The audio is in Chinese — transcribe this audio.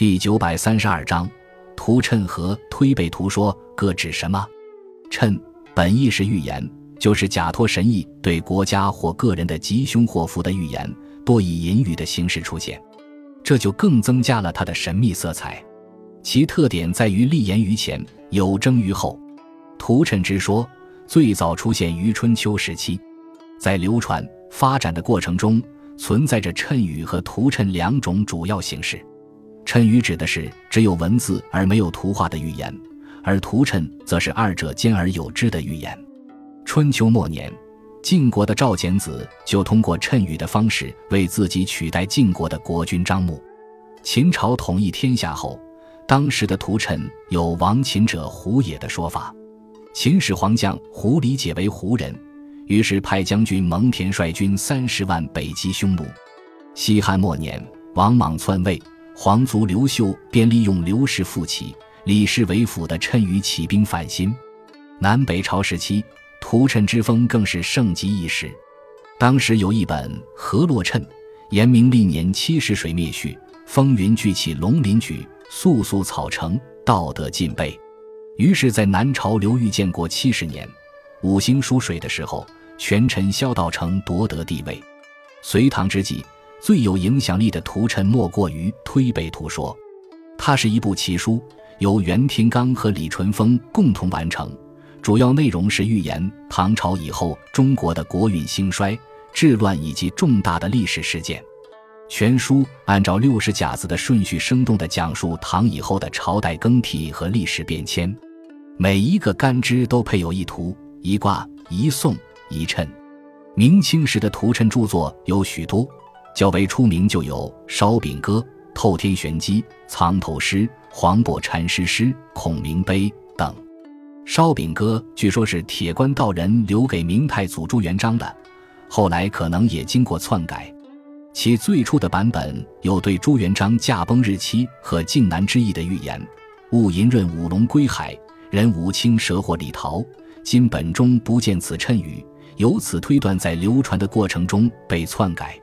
第九百三十二章，图谶和推背图说各指什么？谶本意是预言，就是假托神意对国家或个人的吉凶祸福的预言，多以隐语的形式出现，这就更增加了它的神秘色彩。其特点在于立言于前，有征于后。图谶之说最早出现于春秋时期，在流传发展的过程中，存在着谶语和图谶两种主要形式。谶语指的是只有文字而没有图画的预言，而图谶则是二者兼而有之的预言。春秋末年，晋国的赵简子就通过谶语的方式为自己取代晋国的国君张穆。秦朝统一天下后，当时的图谶有亡秦者胡也的说法。秦始皇将胡理解为胡人，于是派将军蒙恬率军三十万北击匈奴。西汉末年，王莽篡位，皇族刘秀便利用刘氏复起、李氏为辅的谶语起兵反新。南北朝时期，屠谶之风更是盛极一时。当时有一本《河洛谶》，言明历年七十水灭序，风云聚起龙鳞举，肃肃草成，道德尽备。于是，在南朝刘裕建国七十年，五星疏水的时候，权臣萧道成夺得帝位。隋唐之际，最有影响力的图谶莫过于《推背图说》，它是一部奇书，由袁天罡和李淳风共同完成，主要内容是预言唐朝以后中国的国运兴衰、治乱以及重大的历史事件。全书按照六十甲子的顺序，生动地讲述唐以后的朝代更替和历史变迁。每一个干支都配有一图、一卦、一颂、一谶。明清时的图谶著作有许多，较为出名就有《烧饼歌》《透天玄机》《藏头诗》《黄檗禅师诗》《孔明碑》等。《烧饼歌》据说是铁观道人留给明太祖朱元璋的，后来可能也经过篡改。其最初的版本有对朱元璋驾崩日期和靖难之役的预言：“戊寅闰五龙归海。”人五清蛇或李逃，今本中不见此谶语，由此推断，在流传的过程中被篡改。